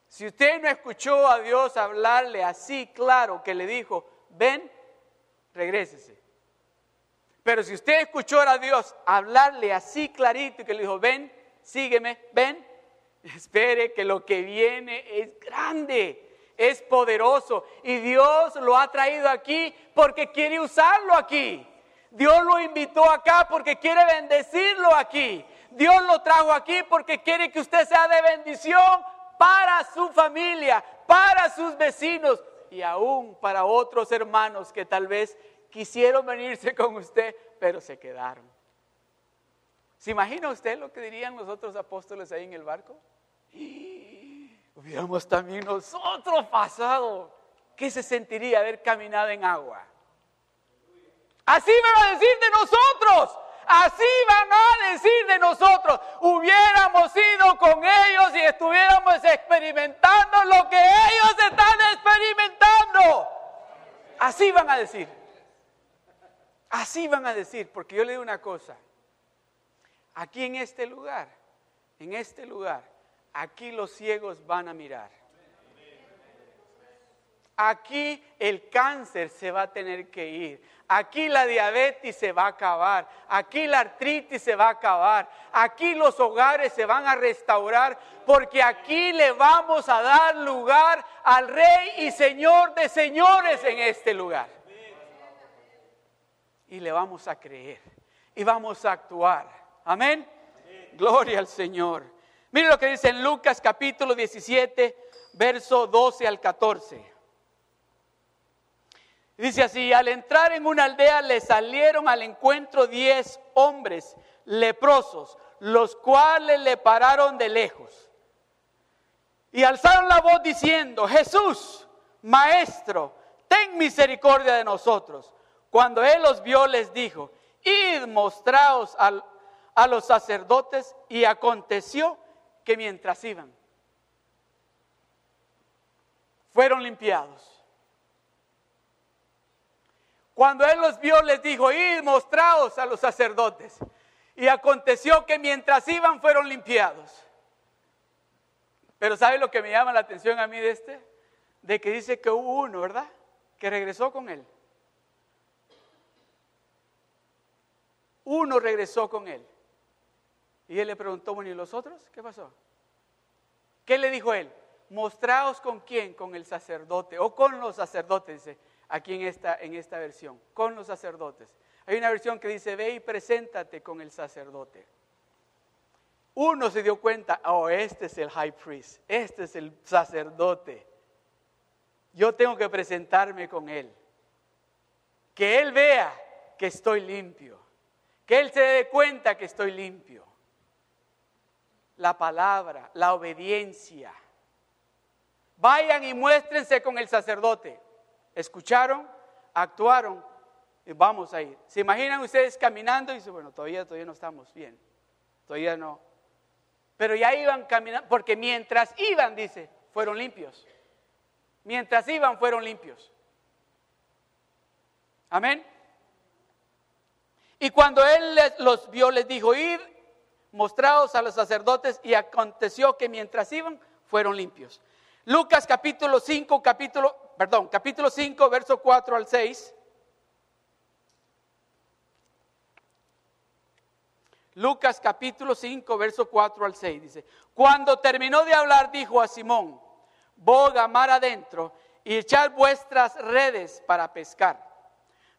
Si usted no escuchó a Dios hablarle así claro que le dijo, ven, regrésese. Pero si usted escuchó a Dios hablarle así clarito y que le dijo, ven, sígueme, ven, (laughs) Espere que lo que viene es grande, es poderoso y Dios lo ha traído aquí porque quiere usarlo aquí. Dios lo invitó acá porque quiere bendecirlo aquí. Dios lo trajo aquí porque quiere que usted sea de bendición para su familia, para sus vecinos y aún para otros hermanos que tal vez quisieron venirse (laughs) con usted, pero se quedaron. ¿Se imagina usted lo que dirían los otros apóstoles ahí en el barco? (gasps) hubiéramos también nosotros pasado. ¿Qué se sentiría haber caminado en agua? Así van a decir de nosotros. Así van a decir de nosotros. Hubiéramos ido con ellos y estuviéramos experimentando lo que ellos están experimentando. Así van a decir. Así van a decir, porque yo le digo una cosa. Aquí en este lugar, en este lugar, aquí los ciegos van a mirar. Aquí el cáncer se va a tener que ir. Aquí la diabetes se va a acabar. Aquí la artritis se va a acabar. Aquí los hogares se van a restaurar. Porque aquí le vamos a dar lugar al Rey y Señor de señores en este lugar. Y le vamos a creer. Y vamos a actuar. Amén. Gloria al Señor. Mire lo que dice en Lucas capítulo 17, verso 12 al 14. Dice así, al entrar en una aldea le salieron al encuentro diez hombres leprosos, los cuales le pararon de lejos. Y alzaron la voz diciendo, Jesús, Maestro, ten misericordia de nosotros. Cuando él los vio, les dijo, id mostraos a los sacerdotes. Y aconteció que mientras iban, fueron limpiados. Cuando él los vio, les dijo, id mostraos a los sacerdotes. Y aconteció que mientras iban fueron limpiados. Pero ¿sabe lo que me llama la atención a mí de este? De que dice que hubo uno, ¿verdad? Que regresó con él. Uno regresó con él. Y él le preguntó, bueno, ¿y los otros? ¿Qué pasó? ¿Qué le dijo él? Mostraos con quién, con el sacerdote o con los sacerdotes. Dice, aquí en esta, en esta versión, con los sacerdotes. Hay una versión que dice, ve y preséntate con el sacerdote. Uno se dio cuenta, oh, este es el high priest, este es el sacerdote. Yo tengo que presentarme con él. Que él vea que estoy limpio. Que él se dé cuenta que estoy limpio. La palabra, la obediencia. Vayan y muéstrense con el sacerdote escucharon, actuaron y vamos a ir. ¿Se imaginan ustedes caminando y dicen, bueno, todavía, todavía no estamos bien, todavía no. Pero ya iban caminando, porque mientras iban, dice, fueron limpios. Mientras iban, fueron limpios. Amén. Y cuando él los vio, les dijo, id, mostrados a los sacerdotes, y aconteció que mientras iban, fueron limpios. Lucas capítulo 5, capítulo, perdón, capítulo 5, verso 4 al 6. Lucas capítulo 5, verso 4 al 6 dice, cuando terminó de hablar dijo a Simón, boga mar adentro y echad vuestras redes para pescar.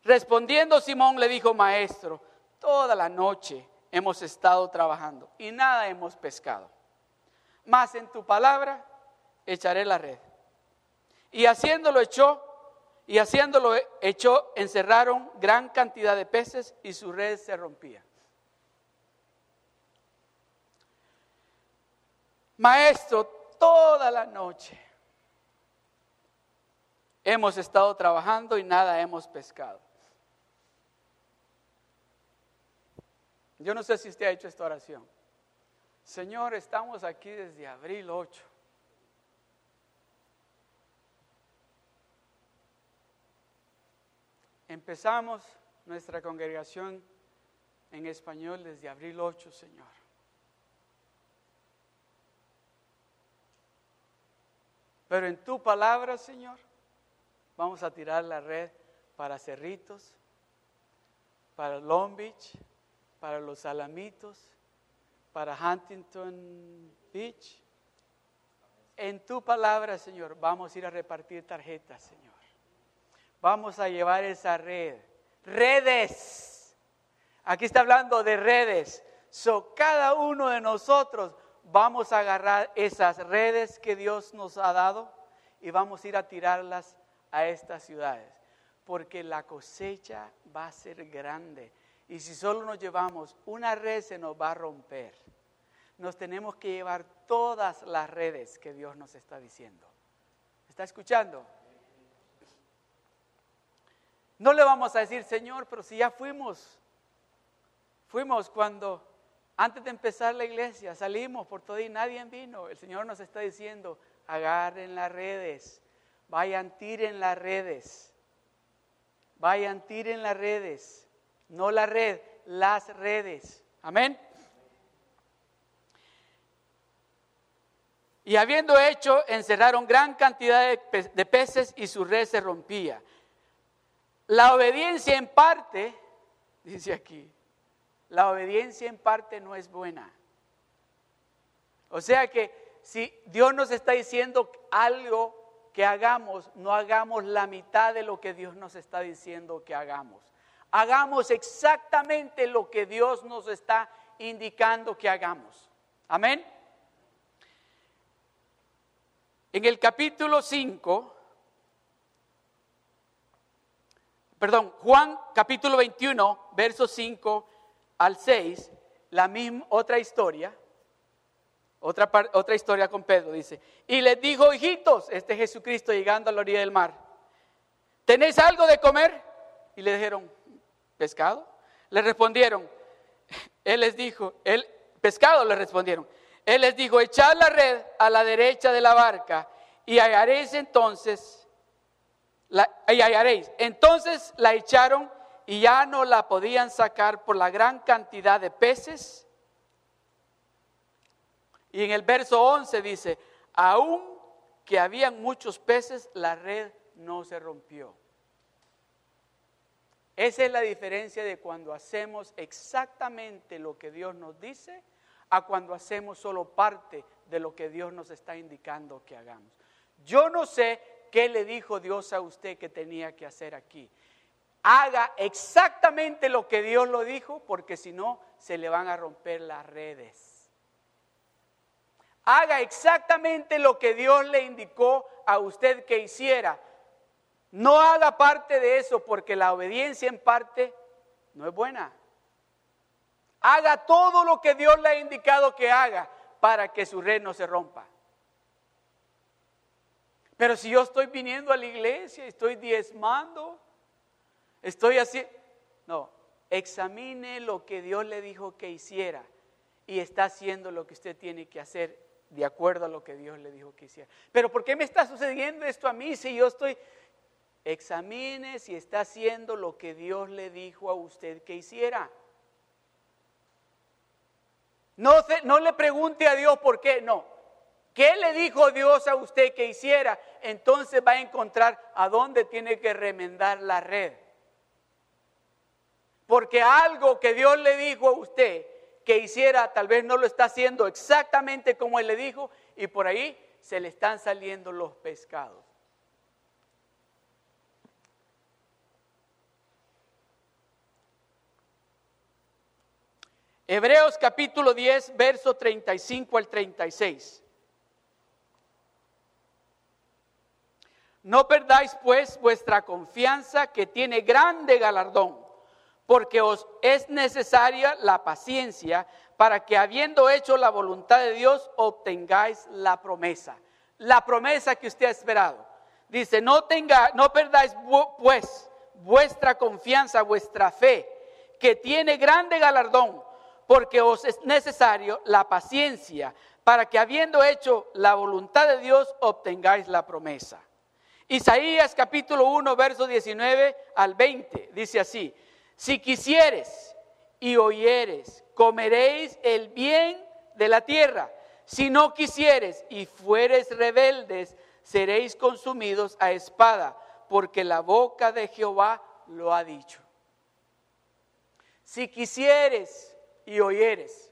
Respondiendo Simón le dijo, maestro, toda la noche hemos estado trabajando y nada hemos pescado. Mas en tu palabra echaré la red. Y haciéndolo echó, y haciéndolo echó, encerraron gran cantidad de peces y su red se rompía. Maestro, toda la noche hemos estado trabajando y nada hemos pescado. Yo no sé si usted ha hecho esta oración. Señor, estamos aquí desde abril 8. Empezamos nuestra congregación en español desde abril 8, Señor. Pero en tu palabra, Señor, vamos a tirar la red para Cerritos, para Long Beach, para los Alamitos, para Huntington Beach. En tu palabra, Señor, vamos a ir a repartir tarjetas, Señor. Vamos a llevar esa red. Redes. Aquí está hablando de redes. So, cada uno de nosotros vamos a agarrar esas redes que Dios nos ha dado y vamos a ir a tirarlas a estas ciudades. Porque la cosecha va a ser grande. Y si solo nos llevamos una red se nos va a romper. Nos tenemos que llevar todas las redes que Dios nos está diciendo. ¿Está escuchando? No le vamos a decir, Señor, pero si ya fuimos, fuimos cuando antes de empezar la iglesia, salimos por todo y nadie vino. El Señor nos está diciendo, agarren las redes, vayan, tiren las redes, vayan, tiren las redes, no la red, las redes. Amén. Y habiendo hecho, encerraron gran cantidad de peces y su red se rompía. La obediencia en parte, dice aquí, la obediencia en parte no es buena. O sea que si Dios nos está diciendo algo que hagamos, no hagamos la mitad de lo que Dios nos está diciendo que hagamos. Hagamos exactamente lo que Dios nos está indicando que hagamos. Amén. En el capítulo 5, perdón, Juan capítulo 21, versos 5 al 6, la misma, otra historia, otra, otra historia con Pedro, dice, y les dijo, hijitos, este Jesucristo llegando a la orilla del mar, ¿tenéis algo de comer? Y le dijeron, ¿pescado? Le respondieron, él les dijo, el pescado le respondieron. Él les dijo, echad la red a la derecha de la barca y hallaréis entonces y hallaréis. Entonces la echaron y ya no la podían sacar por la gran cantidad de peces. Y en el verso 11 dice, aún que habían muchos peces, la red no se rompió. Esa es la diferencia de cuando hacemos exactamente lo que Dios nos dice a cuando hacemos solo parte de lo que Dios nos está indicando que hagamos. Yo no sé ¿qué le dijo Dios a usted que tenía que hacer aquí? Haga exactamente lo que Dios lo dijo, porque si no, se le van a romper las redes. Haga exactamente lo que Dios le indicó a usted que hiciera. No haga parte de eso, porque la obediencia en parte no es buena. Haga todo lo que Dios le ha indicado que haga para que su red no se rompa. Pero si yo estoy viniendo a la iglesia, estoy diezmando, estoy así. No, examine lo que Dios le dijo que hiciera y está haciendo lo que usted tiene que hacer de acuerdo a lo que Dios le dijo que hiciera. Pero ¿por qué me está sucediendo esto a mí si yo estoy... Examine si está haciendo lo que Dios le dijo a usted que hiciera. No, no le pregunte a Dios por qué, no. ¿Qué le dijo Dios a usted que hiciera? Entonces va a encontrar a dónde tiene que remendar la red. Porque algo que Dios le dijo a usted que hiciera, tal vez no lo está haciendo exactamente como Él le dijo y por ahí se le están saliendo los pescados. Hebreos capítulo 10, verso 35 al 36. No perdáis pues vuestra confianza que tiene grande galardón, porque os es necesaria la paciencia para que habiendo hecho la voluntad de Dios obtengáis la promesa. La promesa que usted ha esperado. Dice, no, tenga, no perdáis pues vuestra confianza, vuestra fe, que tiene grande galardón, porque os es necesario la paciencia para que habiendo hecho la voluntad de Dios obtengáis la promesa. Isaías capítulo 1, verso 19 al 20, dice así, si quisieres y oyeres, comeréis el bien de la tierra. Si no quisieres y fueres rebeldes, seréis consumidos a espada, porque la boca de Jehová lo ha dicho. Si quisieres y oyeres,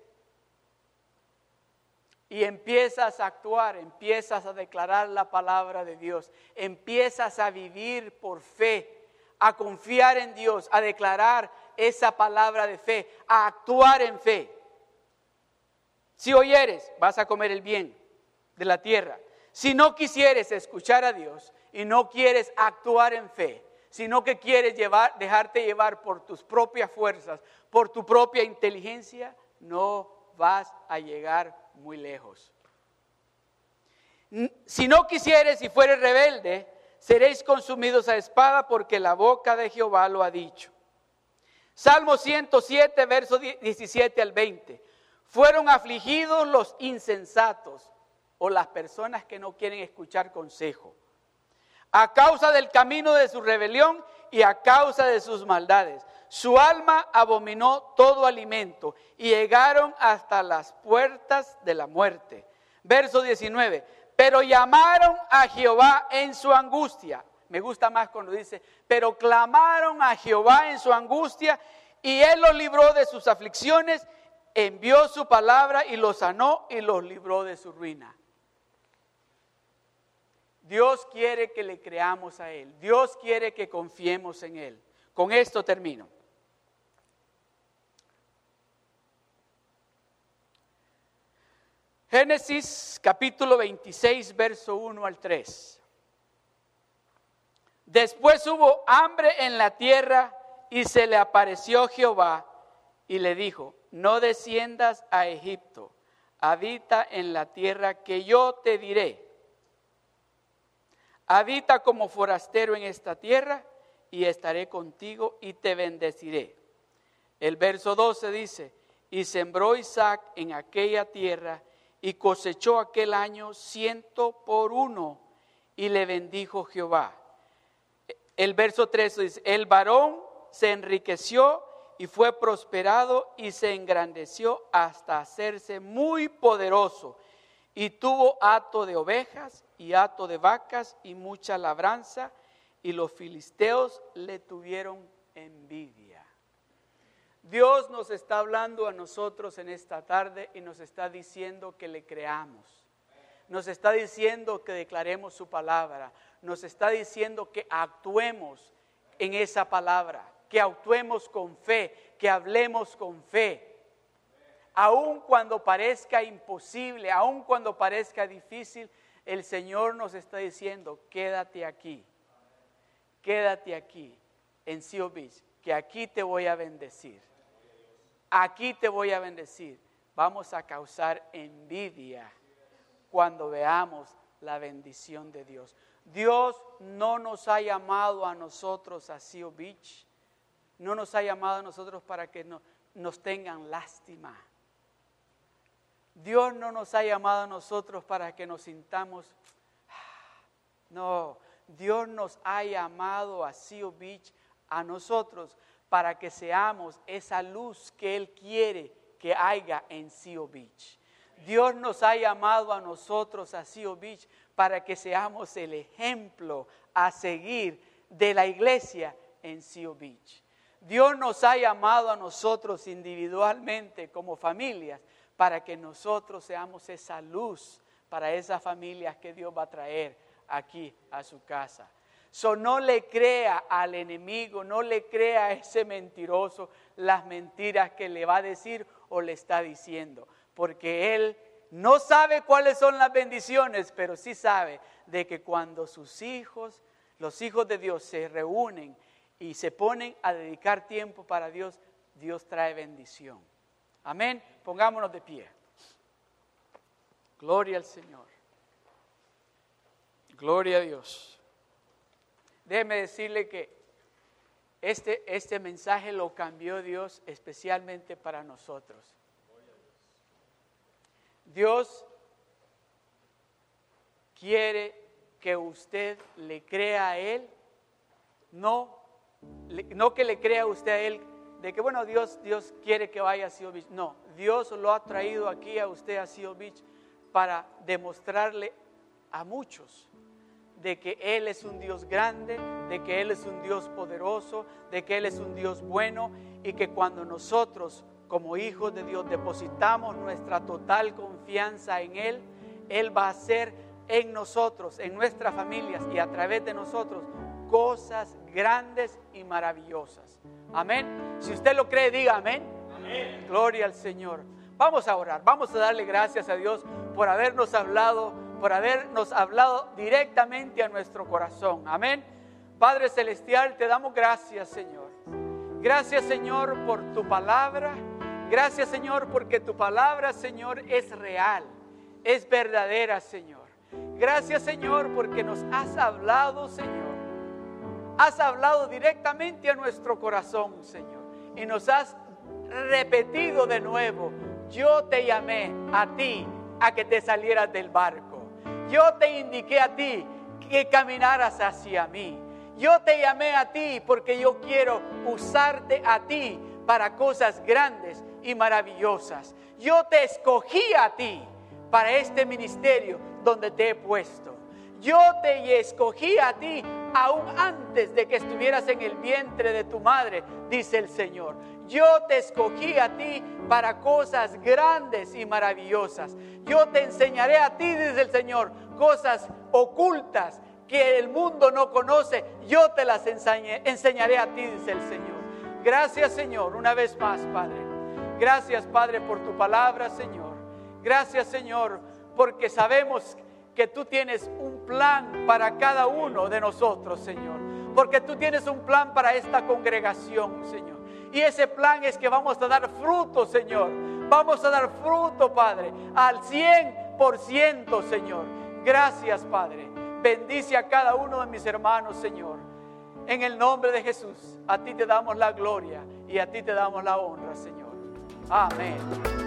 y empiezas a actuar, empiezas a declarar la palabra de Dios, empiezas a vivir por fe, a confiar en Dios, a declarar esa palabra de fe, a actuar en fe. Si oyeres, vas a comer el bien de la tierra. Si no quisieres escuchar a Dios y no quieres actuar en fe, sino que quieres llevar, dejarte llevar por tus propias fuerzas, por tu propia inteligencia, no vas a llegar muy lejos. Si no quisieres y fueres rebelde, seréis consumidos a espada porque la boca de Jehová lo ha dicho. Salmo 107, versos 17 al 20. Fueron afligidos los insensatos o las personas que no quieren escuchar consejo, a causa del camino de su rebelión y a causa de sus maldades. Su alma abominó todo alimento y llegaron hasta las puertas de la muerte. Verso 19. Pero llamaron a Jehová en su angustia. Me gusta más cuando dice, pero clamaron a Jehová en su angustia y él los libró de sus aflicciones, envió su palabra y los sanó y los libró de su ruina. Dios quiere que le creamos a Él. Dios quiere que confiemos en Él. Con esto termino. Génesis capítulo 26, verso 1 al 3. Después hubo hambre en la tierra y se le apareció Jehová y le dijo, no desciendas a Egipto, habita en la tierra que yo te diré Habita como forastero en esta tierra y estaré contigo y te bendeciré. El verso 12 dice, y sembró Isaac en aquella tierra y cosechó aquel año ciento por uno y le bendijo Jehová. El verso 13 dice, el varón se enriqueció y fue prosperado y se engrandeció hasta hacerse muy poderoso y tuvo hato de ovejas y hato de vacas y mucha labranza, y los filisteos le tuvieron envidia. Dios nos está hablando a nosotros en esta tarde y nos está diciendo que le creamos. Nos está diciendo que declaremos su palabra. Nos está diciendo que actuemos en esa palabra, que actuemos con fe, que hablemos con fe aun cuando parezca imposible, aun cuando parezca difícil, el Señor nos está diciendo, quédate aquí, quédate aquí en Sio que aquí te voy a bendecir. Aquí te voy a bendecir. Vamos a causar envidia cuando veamos la bendición de Dios. Dios no nos ha llamado a nosotros a Sio Beach, no nos ha llamado a nosotros para que nos tengan lástima. Dios no nos ha llamado a nosotros para que nos sintamos, (sighs) no, Dios nos ha llamado a Seal Beach, a nosotros, para que seamos esa luz que Él quiere que haya en Seal Beach. Dios nos ha llamado a nosotros a Seal Beach para que seamos el ejemplo a seguir de la iglesia en Seal Beach. Dios nos ha llamado a nosotros individualmente como familias para que nosotros seamos esa luz para esas familias que Dios va a traer aquí a su casa. No le crea al enemigo, no le crea a ese mentiroso las mentiras que le va a decir o le está diciendo, porque él no sabe cuáles son las bendiciones, pero sí sabe de que cuando sus hijos, los hijos de Dios se reúnen y se ponen a dedicar tiempo para Dios, Dios trae bendición. Amén. Pongámonos de pie. Gloria al Señor. Gloria a Dios. Déjeme decirle que este, este mensaje lo cambió Dios especialmente para nosotros. Dios quiere que usted le crea a Él, no, no que le crea usted a Él de que, bueno, Dios, Dios quiere que vaya a Seal Beach. No, Dios lo ha traído aquí a usted a Seal para demostrarle a muchos de que Él es un Dios grande, de que Él es un Dios poderoso, de que Él es un Dios bueno y que cuando nosotros como hijos de Dios depositamos nuestra total confianza en Él, Él va a hacer en nosotros, en nuestras familias y a través de nosotros cosas grandes y maravillosas. Amén. Si usted lo cree, diga amén. amén. Gloria al Señor. Vamos a orar, vamos a darle gracias a Dios por habernos hablado, por habernos hablado directamente a nuestro corazón. Amén. Padre Celestial, te damos gracias, Señor. Gracias, Señor, por tu palabra. Gracias, Señor, porque tu palabra, Señor, es real, es verdadera, Señor. Gracias, Señor, porque nos has hablado, Señor. Has hablado directamente a nuestro corazón, Señor. Y nos has repetido de nuevo yo te llamé a ti a que te salieras del barco. Yo te indiqué a ti que caminaras hacia mí. Yo te llamé a ti porque yo quiero usarte a ti para cosas grandes y maravillosas. Yo te escogí a ti para este ministerio donde te he puesto. Yo te escogí a ti aún antes de que estuvieras en el vientre de tu madre, dice el Señor. Yo te escogí a ti para cosas grandes y maravillosas. Yo te enseñaré a ti, dice el Señor, cosas ocultas que el mundo no conoce. Yo te las enseñaré a ti, dice el Señor. Gracias, Señor, una vez más, Padre. Gracias, Padre, por tu palabra, Señor. Gracias, Señor, porque sabemos que tú tienes un plan para cada uno de nosotros, Señor. Porque tú tienes un plan para esta congregación, Señor. Y ese plan es que vamos a dar fruto, Señor. Vamos a dar fruto, Padre, al 100%, Señor. Gracias, Padre. Bendice a cada uno de mis hermanos, Señor. En el nombre de Jesús, a ti te damos la gloria y a ti te damos la honra, Señor. Amén.